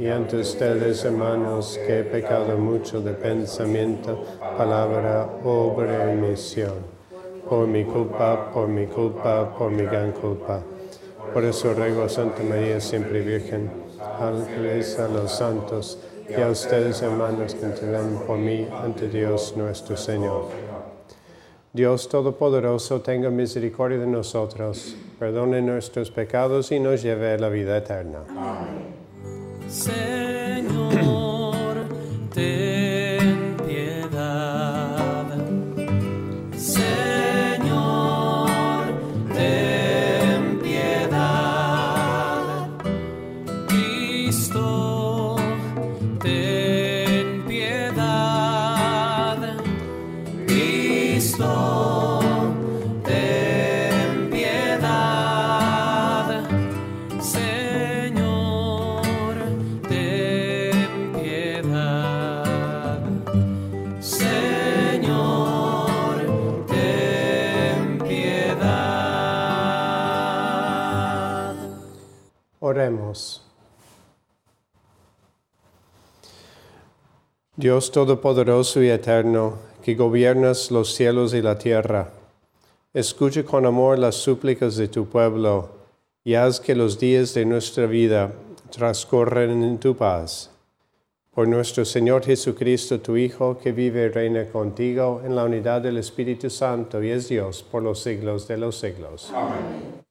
y ante ustedes, hermanos, que he pecado mucho de pensamiento, palabra, obra y misión. Por mi culpa, por mi culpa, por mi gran culpa. Por eso ruego a Santa María, siempre Virgen, ángeles, a los santos y a ustedes, hermanos, que interceden por mí ante Dios nuestro Señor. Dios Todopoderoso, tenga misericordia de nosotros, perdone nuestros pecados y nos lleve a la vida eterna. Amén. Señor, ten Dios Todopoderoso y Eterno, que gobiernas los cielos y la tierra, escucha con amor las súplicas de tu pueblo y haz que los días de nuestra vida transcurran en tu paz. Por nuestro Señor Jesucristo, tu Hijo, que vive y reina contigo en la unidad del Espíritu Santo y es Dios por los siglos de los siglos. Amén.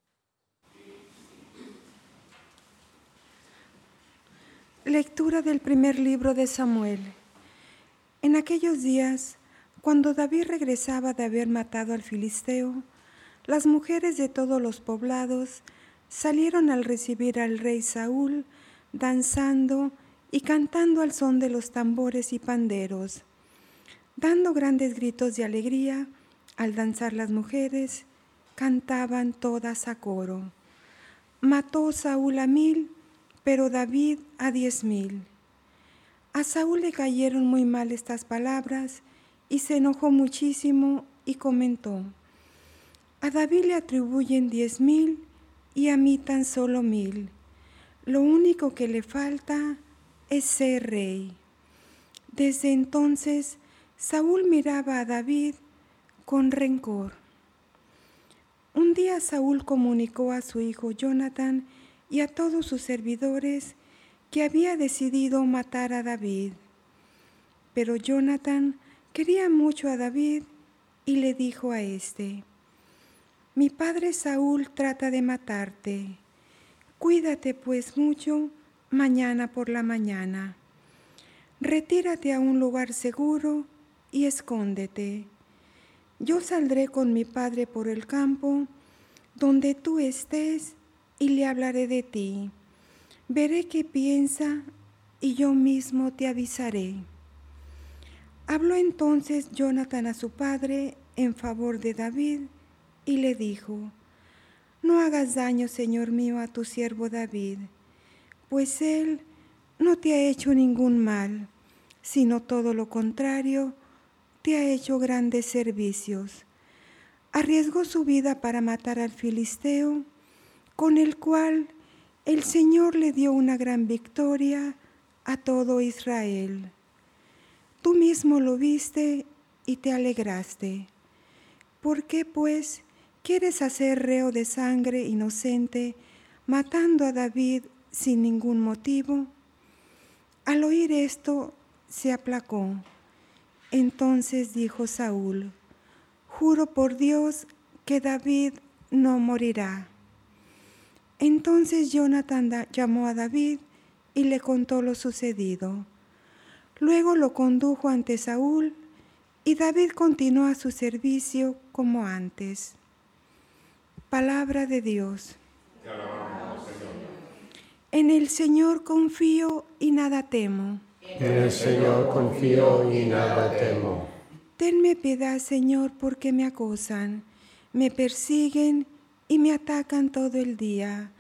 Lectura del primer libro de Samuel. En aquellos días, cuando David regresaba de haber matado al filisteo, las mujeres de todos los poblados salieron al recibir al rey Saúl, danzando y cantando al son de los tambores y panderos, dando grandes gritos de alegría. Al danzar las mujeres, cantaban todas a coro. Mató Saúl a mil, pero David a diez mil. A Saúl le cayeron muy mal estas palabras y se enojó muchísimo y comentó, a David le atribuyen diez mil y a mí tan solo mil. Lo único que le falta es ser rey. Desde entonces Saúl miraba a David con rencor. Un día Saúl comunicó a su hijo Jonathan y a todos sus servidores que había decidido matar a David. Pero Jonathan quería mucho a David y le dijo a éste, mi padre Saúl trata de matarte. Cuídate pues mucho mañana por la mañana. Retírate a un lugar seguro y escóndete. Yo saldré con mi padre por el campo donde tú estés y le hablaré de ti. Veré qué piensa y yo mismo te avisaré. Habló entonces Jonathan a su padre en favor de David y le dijo, No hagas daño, Señor mío, a tu siervo David, pues él no te ha hecho ningún mal, sino todo lo contrario, te ha hecho grandes servicios. Arriesgó su vida para matar al filisteo, con el cual el Señor le dio una gran victoria a todo Israel. Tú mismo lo viste y te alegraste. ¿Por qué, pues, quieres hacer reo de sangre inocente, matando a David sin ningún motivo? Al oír esto, se aplacó. Entonces dijo Saúl, Juro por Dios que David no morirá. Entonces Jonathan llamó a David y le contó lo sucedido. Luego lo condujo ante Saúl y David continuó a su servicio como antes. Palabra de Dios. En el Señor confío y nada temo. En el Señor confío y nada temo. Tenme piedad, Señor, porque me acosan, me persiguen y me atacan todo el día.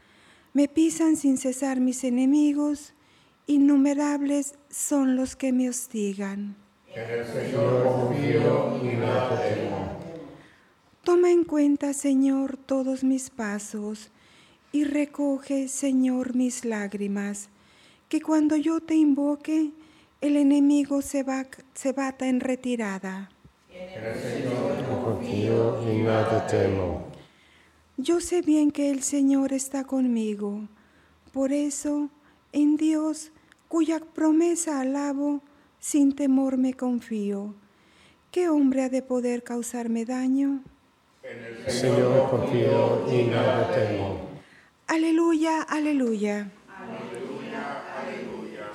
Me pisan sin cesar mis enemigos, innumerables son los que me hostigan. En el Señor confío y nada temo. Toma en cuenta, Señor, todos mis pasos y recoge, Señor, mis lágrimas, que cuando yo te invoque, el enemigo se, va, se bata en retirada. En el Señor confío y nada temo. Yo sé bien que el Señor está conmigo, por eso en Dios, cuya promesa alabo, sin temor me confío. ¿Qué hombre ha de poder causarme daño? En el Señor confío y nada temo. Aleluya, aleluya.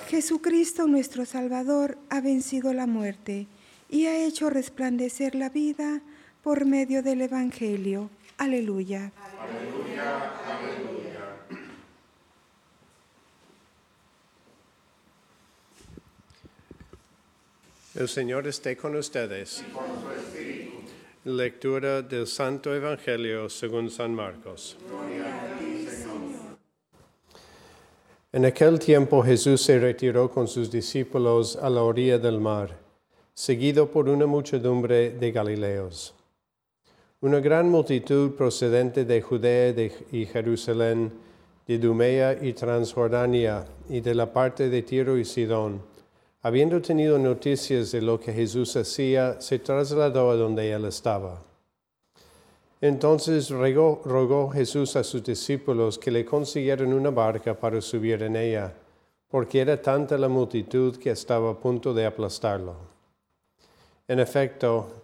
Jesucristo nuestro Salvador ha vencido la muerte y ha hecho resplandecer la vida por medio del Evangelio. Aleluya. El Señor esté con ustedes. Lectura del Santo Evangelio según San Marcos. En aquel tiempo Jesús se retiró con sus discípulos a la orilla del mar, seguido por una muchedumbre de Galileos. Una gran multitud procedente de Judea y Jerusalén, de Dumea y Transjordania, y de la parte de Tiro y Sidón, habiendo tenido noticias de lo que Jesús hacía, se trasladó a donde él estaba. Entonces rogó, rogó, Jesús a sus discípulos que le consiguieran una barca para subir en ella, porque era tanta la multitud que estaba a punto de aplastarlo. En efecto,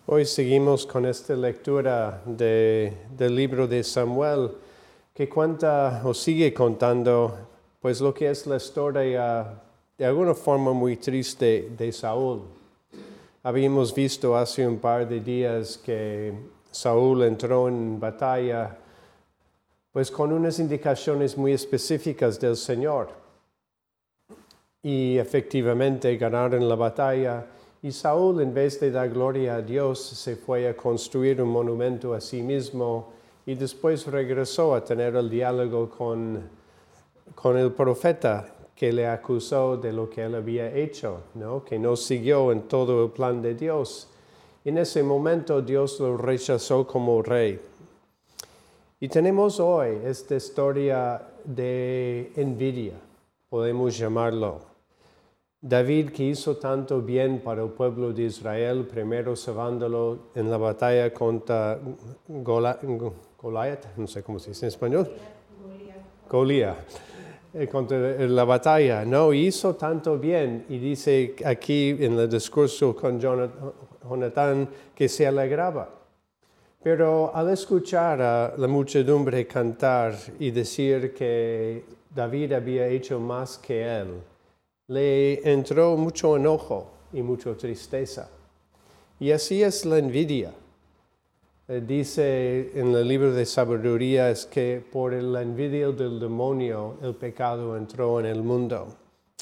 Hoy seguimos con esta lectura de, del libro de Samuel que cuenta o sigue contando pues lo que es la historia de alguna forma muy triste de Saúl. Habíamos visto hace un par de días que Saúl entró en batalla pues con unas indicaciones muy específicas del Señor. Y efectivamente ganaron la batalla y Saúl en vez de dar gloria a Dios se fue a construir un monumento a sí mismo y después regresó a tener el diálogo con, con el profeta que le acusó de lo que él había hecho, ¿no? que no siguió en todo el plan de Dios. En ese momento Dios lo rechazó como rey. Y tenemos hoy esta historia de envidia, podemos llamarlo. David que hizo tanto bien para el pueblo de Israel, primero salvándolo en la batalla contra, Goliath, no sé cómo se dice en español. Goliat. Eh, contra la batalla, no hizo tanto bien. Y dice aquí en el discurso con Jonathan que se alegraba. Pero al escuchar a la muchedumbre cantar y decir que David había hecho más que él, le entró mucho enojo y mucha tristeza. Y así es la envidia. Eh, dice en el libro de sabiduría es que por la envidia del demonio el pecado entró en el mundo.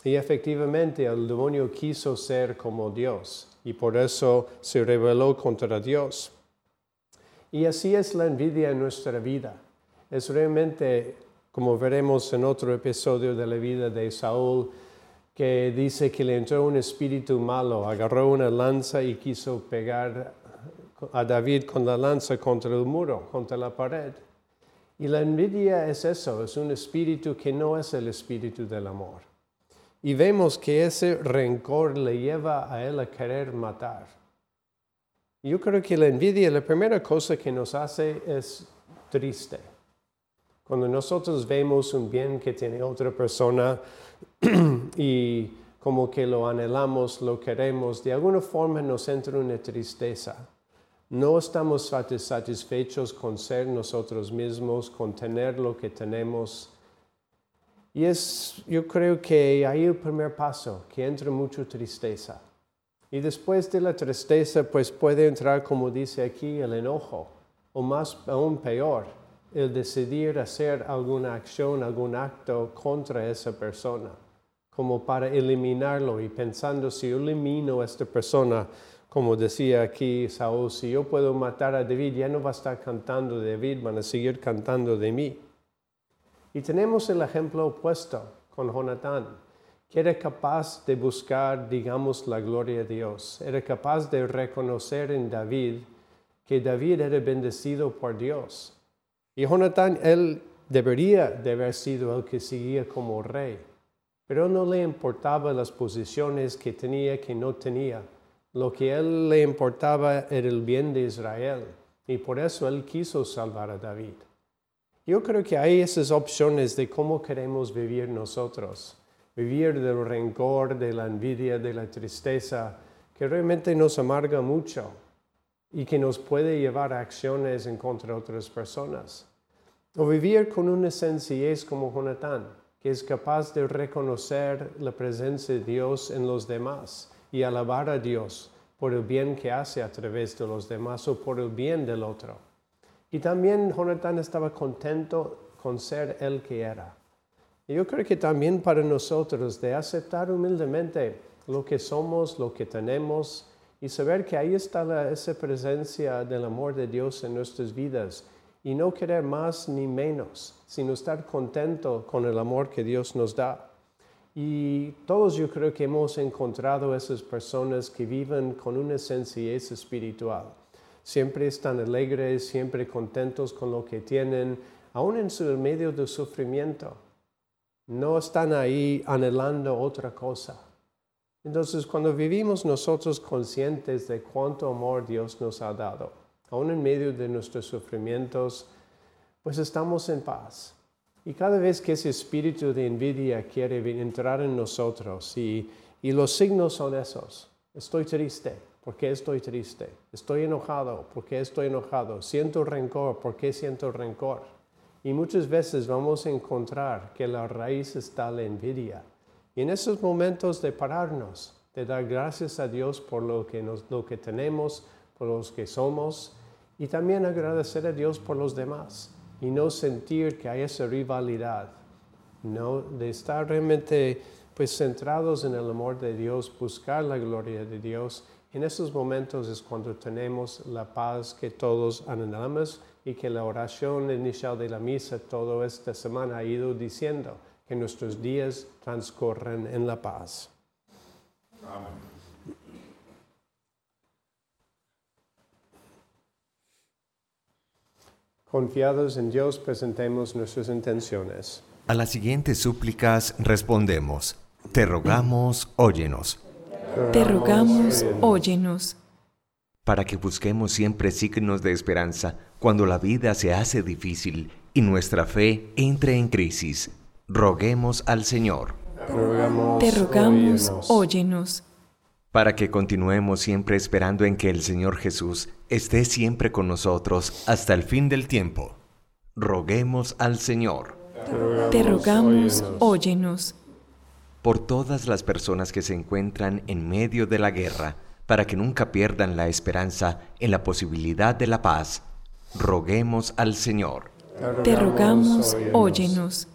Y efectivamente el demonio quiso ser como Dios y por eso se rebeló contra Dios. Y así es la envidia en nuestra vida. Es realmente, como veremos en otro episodio de la vida de Saúl, que dice que le entró un espíritu malo, agarró una lanza y quiso pegar a David con la lanza contra el muro, contra la pared. Y la envidia es eso, es un espíritu que no es el espíritu del amor. Y vemos que ese rencor le lleva a él a querer matar. Yo creo que la envidia, la primera cosa que nos hace es triste. Cuando nosotros vemos un bien que tiene otra persona y como que lo anhelamos, lo queremos, de alguna forma nos entra una tristeza. No estamos satisfechos con ser nosotros mismos, con tener lo que tenemos. Y es, yo creo que ahí el primer paso, que entra mucha tristeza. Y después de la tristeza, pues puede entrar, como dice aquí, el enojo, o más aún peor, el decidir hacer alguna acción, algún acto contra esa persona, como para eliminarlo y pensando si yo elimino a esta persona, como decía aquí Saúl, si yo puedo matar a David, ya no va a estar cantando de David, van a seguir cantando de mí. Y tenemos el ejemplo opuesto con Jonatán, que era capaz de buscar, digamos, la gloria de Dios. Era capaz de reconocer en David que David era bendecido por Dios. Y Jonatán, él debería de haber sido el que seguía como rey, pero no le importaba las posiciones que tenía, que no tenía lo que a él le importaba era el bien de Israel y por eso él quiso salvar a David. Yo creo que hay esas opciones de cómo queremos vivir nosotros. Vivir del rencor, de la envidia, de la tristeza, que realmente nos amarga mucho y que nos puede llevar a acciones en contra de otras personas. O vivir con una sencillez como Jonatán, que es capaz de reconocer la presencia de Dios en los demás y alabar a Dios por el bien que hace a través de los demás o por el bien del otro. Y también Jonathan estaba contento con ser el que era. Y yo creo que también para nosotros de aceptar humildemente lo que somos, lo que tenemos y saber que ahí está esa presencia del amor de Dios en nuestras vidas y no querer más ni menos, sino estar contento con el amor que Dios nos da. Y todos yo creo que hemos encontrado esas personas que viven con una sencillez espiritual. Siempre están alegres, siempre contentos con lo que tienen, aún en su medio del sufrimiento. No están ahí anhelando otra cosa. Entonces, cuando vivimos nosotros conscientes de cuánto amor Dios nos ha dado, aún en medio de nuestros sufrimientos, pues estamos en paz. Y cada vez que ese espíritu de envidia quiere entrar en nosotros, y, los signos son esos, estoy triste, ¿por qué estoy triste? Estoy enojado, ¿por qué estoy enojado? Siento rencor, ¿por qué siento rencor? Y muchas veces vamos a encontrar que la raíz está la envidia. Y en esos momentos de pararnos, de dar gracias a Dios por lo que, lo que tenemos, por los que somos, y también agradecer a Dios por los demás y no sentir que hay esa rivalidad, ¿no? de estar realmente pues centrados en el amor de Dios, buscar la gloria de Dios. En esos momentos es cuando tenemos la paz que todos anhelamos y que la oración inicial de la misa toda esta semana ha ido diciendo que nuestros días transcurren en la paz. Amén. Confiados en Dios, presentemos nuestras intenciones. A las siguientes súplicas respondemos. Te rogamos, óyenos. Te rogamos, óyenos. Para que busquemos siempre signos de esperanza, cuando la vida se hace difícil y nuestra fe entre en crisis, roguemos al Señor. Te rogamos, óyenos. Para que continuemos siempre esperando en que el Señor Jesús esté siempre con nosotros hasta el fin del tiempo. Roguemos al Señor. Te rogamos, óyenos. Por todas las personas que se encuentran en medio de la guerra, para que nunca pierdan la esperanza en la posibilidad de la paz, roguemos al Señor. Te rogamos, óyenos.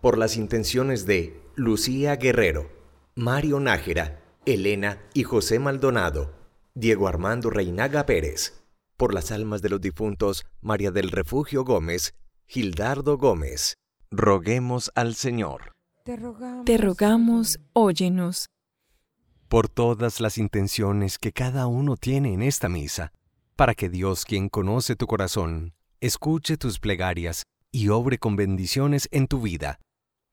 Por las intenciones de Lucía Guerrero, Mario Nájera, Elena y José Maldonado, Diego Armando Reinaga Pérez, por las almas de los difuntos María del Refugio Gómez, Gildardo Gómez, roguemos al Señor. Te rogamos, Te rogamos, óyenos. Por todas las intenciones que cada uno tiene en esta misa, para que Dios, quien conoce tu corazón, escuche tus plegarias y obre con bendiciones en tu vida.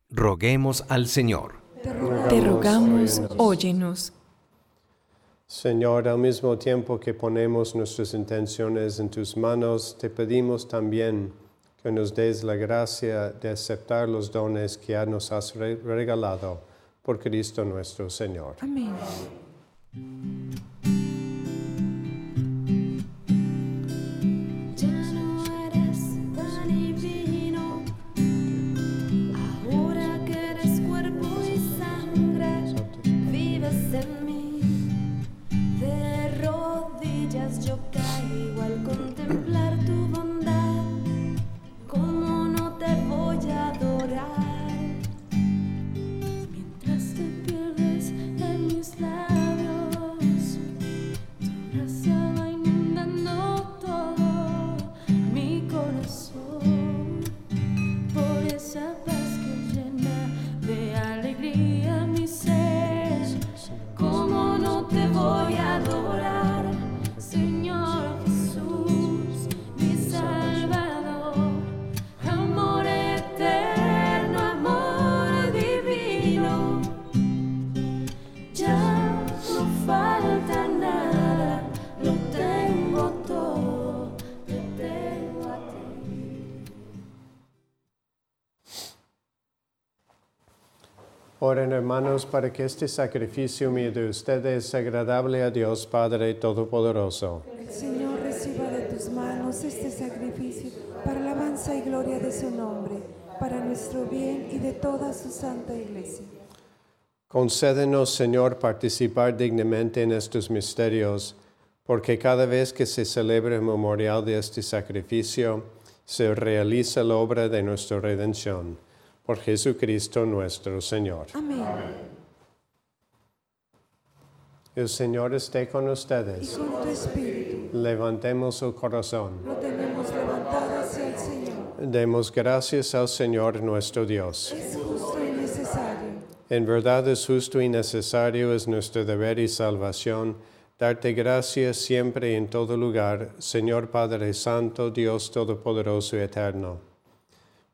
Roguemos al Señor. Te rogamos, óyenos. Señor, al mismo tiempo que ponemos nuestras intenciones en tus manos, te pedimos también que nos des la gracia de aceptar los dones que ya nos has re- regalado por Cristo nuestro Señor. Amén. Oren hermanos para que este sacrificio mío de ustedes sea agradable a Dios Padre Todopoderoso. El Señor reciba de tus manos este sacrificio para alabanza y gloria de su nombre, para nuestro bien y de toda su santa iglesia. Concédenos, Señor, participar dignamente en estos misterios, porque cada vez que se celebra el memorial de este sacrificio, se realiza la obra de nuestra redención. Por Jesucristo nuestro Señor. Amén. El Señor esté con Y ustedes. con tu espíritu Levantemos el corazón. lo tenemos levantado hacia el Señor. Demos gracias al Señor nuestro Dios. Es justo y necesario. En verdad es justo y necesario, es nuestro deber y salvación, darte gracias siempre y en todo lugar, Señor Padre Santo, Dios Todopoderoso y Eterno.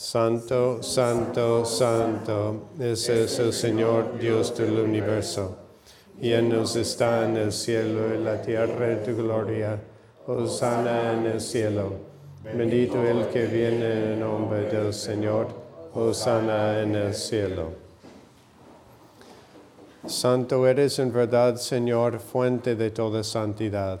Santo, santo, santo, ese es el Señor Dios del universo. Llenos está en el cielo y la tierra de tu gloria. Hosanna en el cielo. Bendito el que viene en nombre del Señor. Hosanna en el cielo. Santo eres en verdad, Señor, fuente de toda santidad.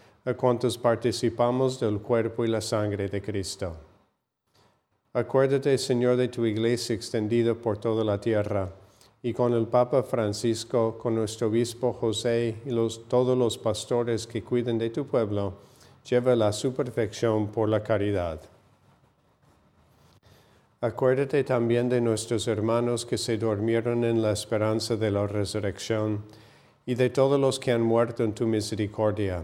a cuantos participamos del cuerpo y la sangre de Cristo. Acuérdate, Señor, de tu iglesia extendida por toda la tierra, y con el Papa Francisco, con nuestro obispo José y los, todos los pastores que cuiden de tu pueblo, lleva a su perfección por la caridad. Acuérdate también de nuestros hermanos que se durmieron en la esperanza de la resurrección, y de todos los que han muerto en tu misericordia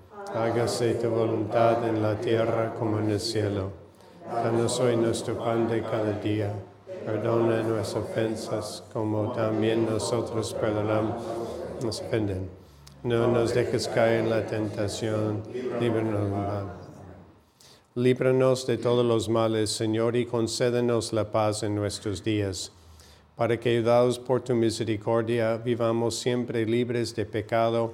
hágase tu voluntad en la tierra como en el cielo. Danos hoy nuestro pan de cada día. Perdona nuestras ofensas como también nosotros perdonamos nos ofenden. No nos dejes caer en la tentación, líbranos. Líbranos de todos los males, Señor, y concédenos la paz en nuestros días, para que, ayudados por tu misericordia, vivamos siempre libres de pecado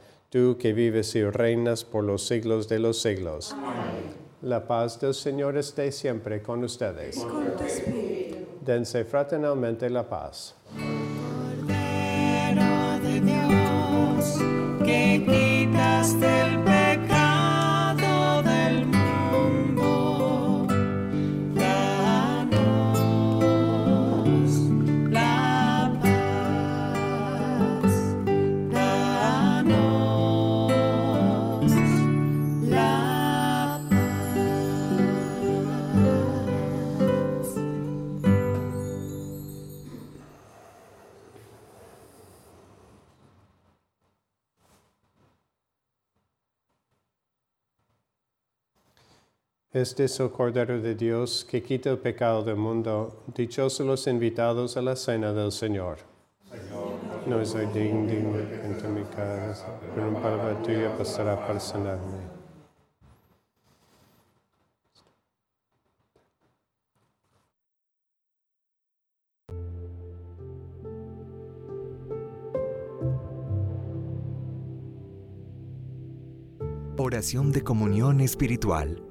tú que vives y reinas por los siglos de los siglos. La paz del Señor esté siempre con ustedes. Con tu espíritu. Dense fraternalmente la paz. Este es el Cordero de Dios que quita el pecado del mundo. Dichosos los invitados a la cena del Señor. No soy digno de en mi casa, pero una palabra tuya pasará para sanarme. Oración de comunión espiritual.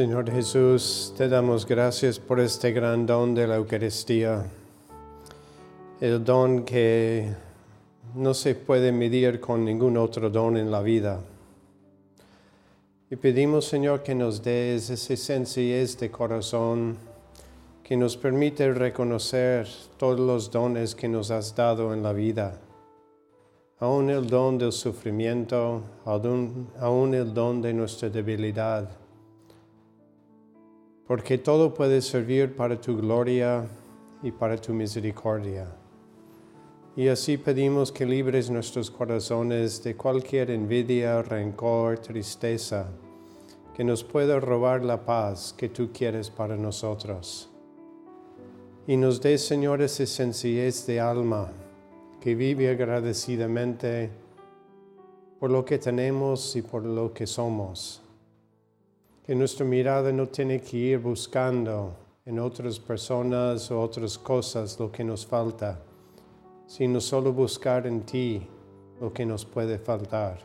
Señor Jesús, te damos gracias por este gran don de la Eucaristía, el don que no se puede medir con ningún otro don en la vida. Y pedimos, Señor, que nos des esa sencillez de corazón que nos permite reconocer todos los dones que nos has dado en la vida, aún el don del sufrimiento, aún, aún el don de nuestra debilidad porque todo puede servir para tu gloria y para tu misericordia. Y así pedimos que libres nuestros corazones de cualquier envidia, rencor, tristeza, que nos pueda robar la paz que tú quieres para nosotros. Y nos dé, Señor, esa sencillez de alma que vive agradecidamente por lo que tenemos y por lo que somos que nuestra mirada no tiene que ir buscando en otras personas o otras cosas lo que nos falta, sino solo buscar en ti lo que nos puede faltar.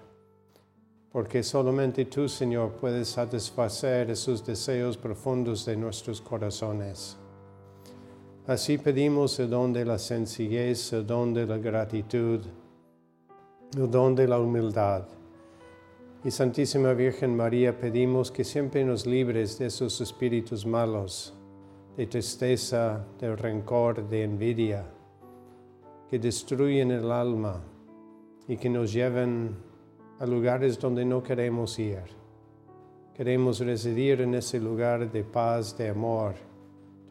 Porque solamente tú, Señor, puedes satisfacer esos deseos profundos de nuestros corazones. Así pedimos el don de la sencillez, el don de la gratitud, el don de la humildad. Y Santísima Virgen María, pedimos que siempre nos libres de esos espíritus malos, de tristeza, de rencor, de envidia, que destruyen el alma y que nos llevan a lugares donde no queremos ir. Queremos residir en ese lugar de paz, de amor,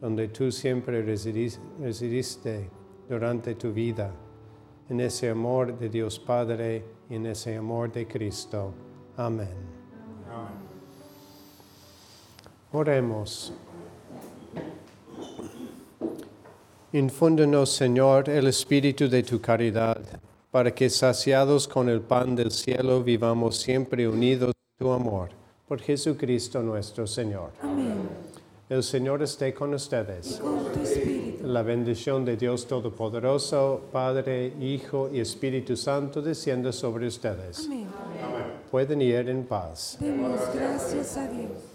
donde tú siempre residiste durante tu vida, en ese amor de Dios Padre y en ese amor de Cristo. Amén. Oremos. Infúndenos, Señor, el espíritu de tu caridad, para que saciados con el pan del cielo vivamos siempre unidos en tu amor. Por Jesucristo nuestro Señor. Amén. El Señor esté con ustedes. Con tu espíritu. La bendición de Dios Todopoderoso, Padre, Hijo y Espíritu Santo descienda sobre ustedes. Amén. Pueden ir en paz. Demos gracias a Dios.